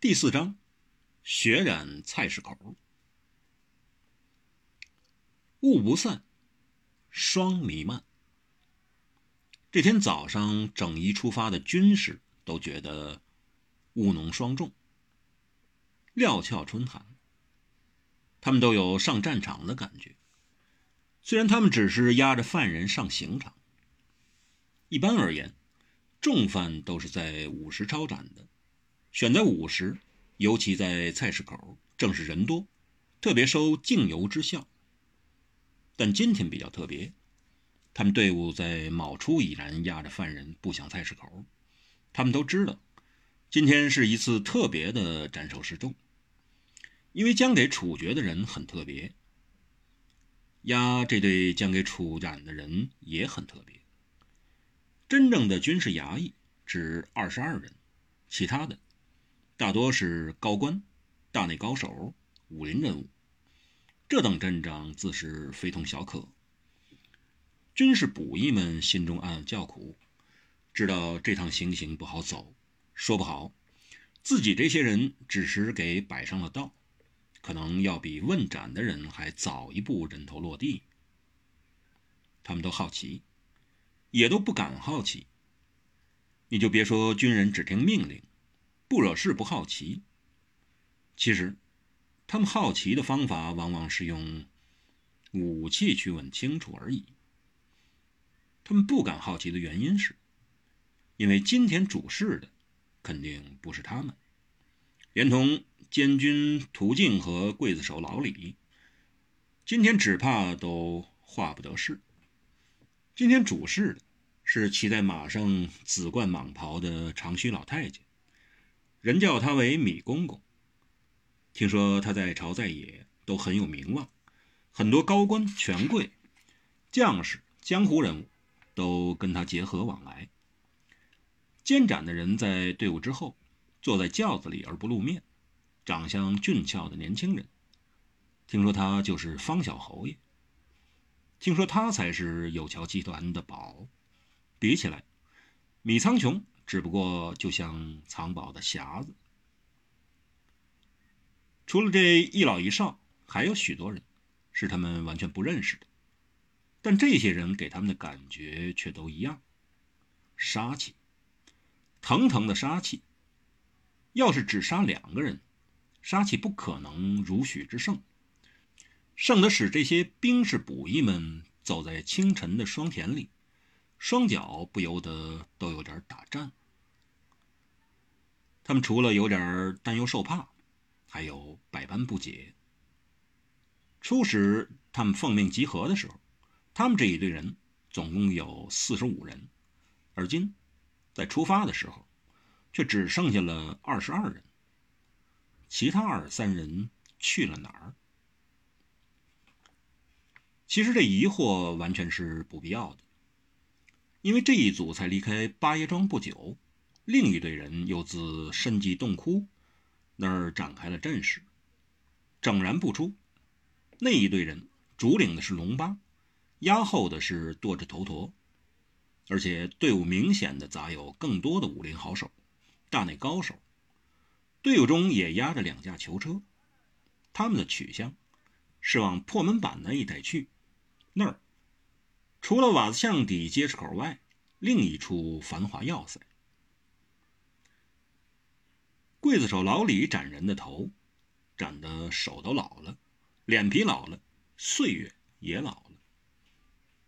第四章，血染菜市口。雾不散，霜弥漫。这天早上，整一出发的军士都觉得雾浓霜重，料峭春寒。他们都有上战场的感觉，虽然他们只是押着犯人上刑场。一般而言，重犯都是在午时抄斩的。选在午时，尤其在菜市口，正是人多，特别收敬油之效。但今天比较特别，他们队伍在卯初已然押着犯人步向菜市口。他们都知道，今天是一次特别的斩首示众，因为将给处决的人很特别，押这对将给处斩的人也很特别。真正的军事衙役只二十二人，其他的。大多是高官、大内高手、武林人物，这等阵仗自是非同小可。军事捕役们心中暗暗叫苦，知道这趟行刑不好走，说不好，自己这些人只是给摆上了道，可能要比问斩的人还早一步人头落地。他们都好奇，也都不敢好奇。你就别说军人只听命令。不惹事，不好奇。其实，他们好奇的方法往往是用武器去问清楚而已。他们不敢好奇的原因是，因为今天主事的肯定不是他们，连同监军屠静和刽子手老李，今天只怕都话不得事。今天主事的是骑在马上紫冠蟒袍的长须老太监。人叫他为米公公。听说他在朝在野都很有名望，很多高官权贵、将士、江湖人物都跟他结合往来。监斩的人在队伍之后，坐在轿子里而不露面，长相俊俏的年轻人。听说他就是方小侯爷。听说他才是有桥集团的宝。比起来，米苍穹。只不过就像藏宝的匣子，除了这一老一少，还有许多人是他们完全不认识的。但这些人给他们的感觉却都一样：杀气，腾腾的杀气。要是只杀两个人，杀气不可能如许之盛，盛得使这些兵士捕役们走在清晨的霜田里，双脚不由得都有点打颤。他们除了有点担忧受怕，还有百般不解。初始他们奉命集合的时候，他们这一队人总共有四十五人，而今在出发的时候，却只剩下了二十二人。其他二三人去了哪儿？其实这疑惑完全是不必要的，因为这一组才离开八爷庄不久。另一队人又自深基洞窟那儿展开了阵势，整然不出。那一队人主领的是龙八，压后的是舵着头陀，而且队伍明显的杂有更多的武林好手、大内高手。队伍中也压着两架囚车，他们的取向是往破门板那一带去。那儿除了瓦子巷底街市口外，另一处繁华要塞。刽子手老李斩人的头，斩的手都老了，脸皮老了，岁月也老了，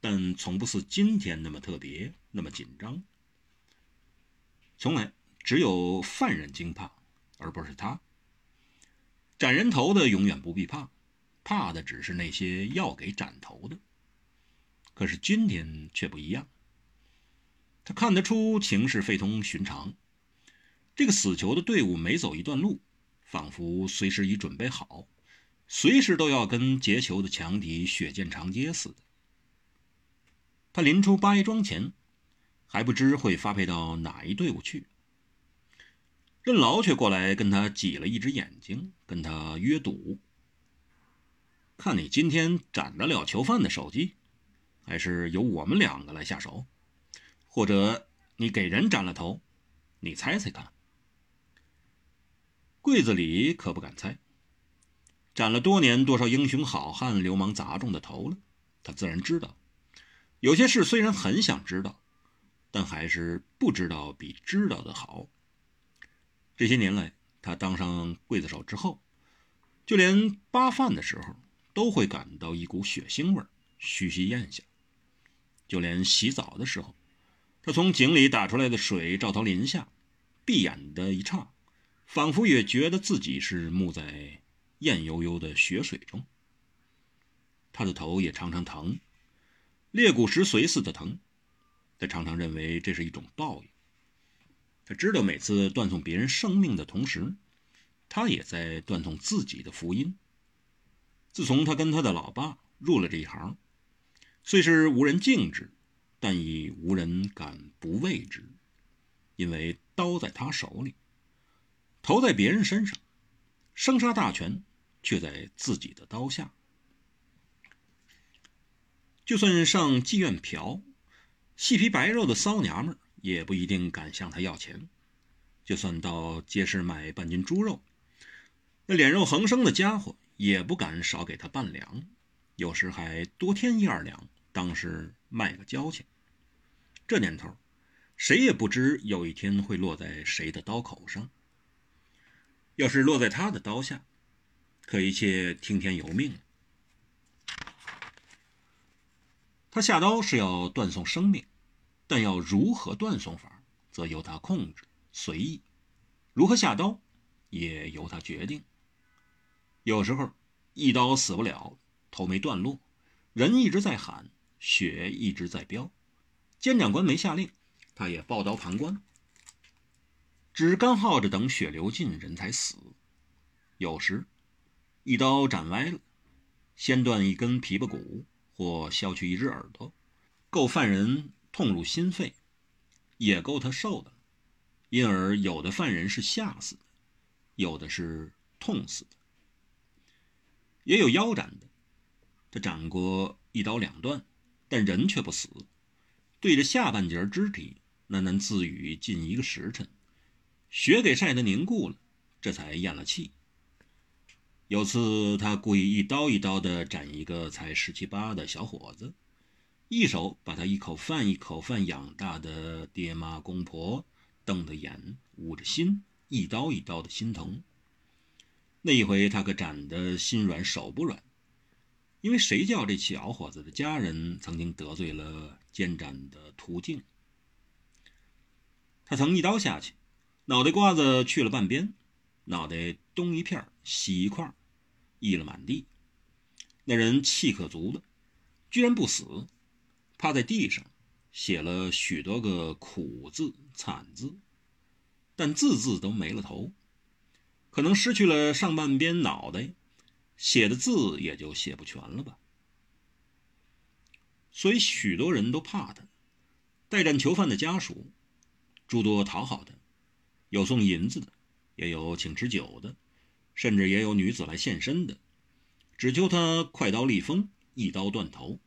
但从不似今天那么特别，那么紧张。从来只有犯人惊怕，而不是他。斩人头的永远不必怕，怕的只是那些要给斩头的。可是今天却不一样，他看得出情势非同寻常。这个死囚的队伍每走一段路，仿佛随时已准备好，随时都要跟劫囚的强敌血溅长街似的。他临出八一庄前，还不知会发配到哪一队伍去。任劳却过来跟他挤了一只眼睛，跟他约赌：看你今天斩得了囚犯的手机，还是由我们两个来下手，或者你给人斩了头，你猜猜看。柜子里可不敢猜。斩了多年多少英雄好汉、流氓杂种的头了，他自然知道。有些事虽然很想知道，但还是不知道比知道的好。这些年来，他当上刽子手之后，就连扒饭的时候都会感到一股血腥味，虚虚咽下。就连洗澡的时候，他从井里打出来的水照头淋下，闭眼的一刹，仿佛也觉得自己是沐在。艳悠悠的血水中，他的头也常常疼，裂骨石髓似的疼。他常常认为这是一种报应。他知道每次断送别人生命的同时，他也在断送自己的福音。自从他跟他的老爸入了这一行，虽是无人敬之，但已无人敢不畏之，因为刀在他手里，头在别人身上，生杀大权。却在自己的刀下。就算上妓院嫖，细皮白肉的骚娘们也不一定敢向他要钱；就算到街市买半斤猪肉，那脸肉横生的家伙也不敢少给他半两，有时还多添一二两，当是卖个交情。这年头，谁也不知有一天会落在谁的刀口上。要是落在他的刀下，可一切听天由命了。他下刀是要断送生命，但要如何断送法，则由他控制随意；如何下刀，也由他决定。有时候一刀死不了，头没断落，人一直在喊，血一直在飙，监长官没下令，他也抱刀旁观，只干耗着等血流尽，人才死。有时。一刀斩歪了，先断一根琵琶骨，或削去一只耳朵，够犯人痛入心肺，也够他受的。因而有的犯人是吓死的，有的是痛死的，也有腰斩的。他斩过一刀两断，但人却不死，对着下半截肢体喃喃自语近一个时辰，血给晒得凝固了，这才咽了气。有次，他故意一刀一刀地斩一个才十七八的小伙子，一手把他一口饭一口饭养大的爹妈公婆瞪得眼，捂着心，一刀一刀的心疼。那一回，他可斩得心软手不软，因为谁叫这小伙子的家人曾经得罪了监斩的途径。他曾一刀下去，脑袋瓜子去了半边，脑袋东一片西一块溢了满地，那人气可足了，居然不死，趴在地上，写了许多个苦字、惨字，但字字都没了头，可能失去了上半边脑袋，写的字也就写不全了吧。所以许多人都怕他，待战囚犯的家属诸多讨好他，有送银子的，也有请吃酒的。甚至也有女子来献身的，只求他快刀立风，一刀断头，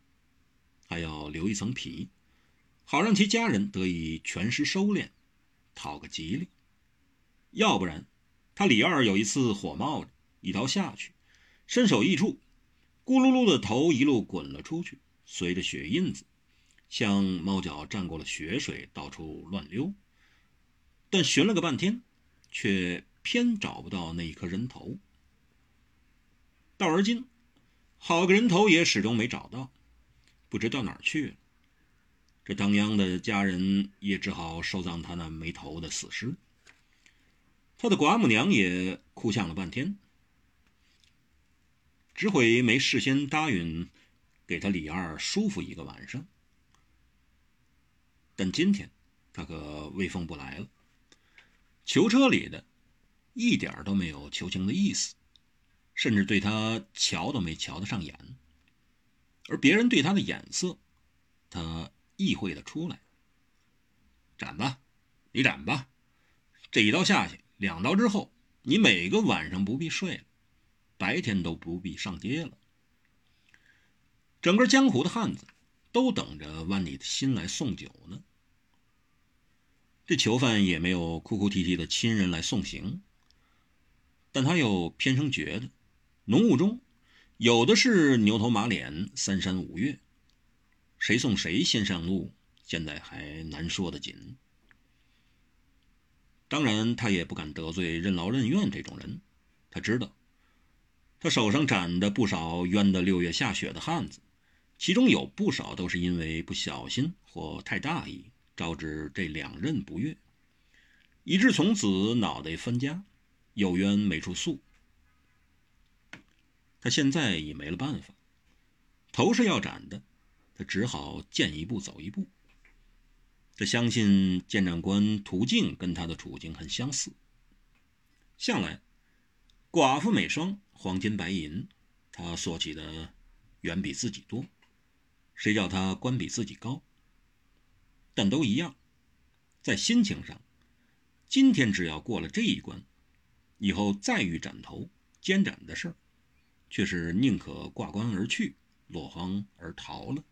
还要留一层皮，好让其家人得以全尸收敛，讨个吉利。要不然，他李二有一次火冒着，一刀下去，身首异处，咕噜噜的头一路滚了出去，随着血印子，像猫脚沾过了血水，到处乱溜。但寻了个半天，却。偏找不到那一颗人头，到而今，好个人头也始终没找到，不知到哪儿去了。这当央的家人也只好收葬他那没头的死尸。他的寡母娘也哭相了半天，只悔没事先答应给他李二舒服一个晚上。但今天他可威风不来了，囚车里的。一点都没有求情的意思，甚至对他瞧都没瞧得上眼。而别人对他的眼色，他意会得出来。斩吧，你斩吧，这一刀下去，两刀之后，你每个晚上不必睡了，白天都不必上街了。整个江湖的汉子都等着剜你的心来送酒呢。这囚犯也没有哭哭啼啼的亲人来送行。但他又偏生觉得，浓雾中有的是牛头马脸、三山五岳，谁送谁先上路，现在还难说的紧。当然，他也不敢得罪任劳任怨这种人。他知道，他手上斩的不少冤的六月下雪的汉子，其中有不少都是因为不小心或太大意，招致这两任不悦，以致从此脑袋分家，有冤没处诉。他现在已没了办法，头是要斩的，他只好见一步走一步。他相信监斩官途径跟他的处境很相似。向来，寡妇美双，黄金白银，他索起的远比自己多。谁叫他官比自己高？但都一样，在心情上，今天只要过了这一关，以后再遇斩头、监斩的事儿，却是宁可挂冠而去，落荒而逃了。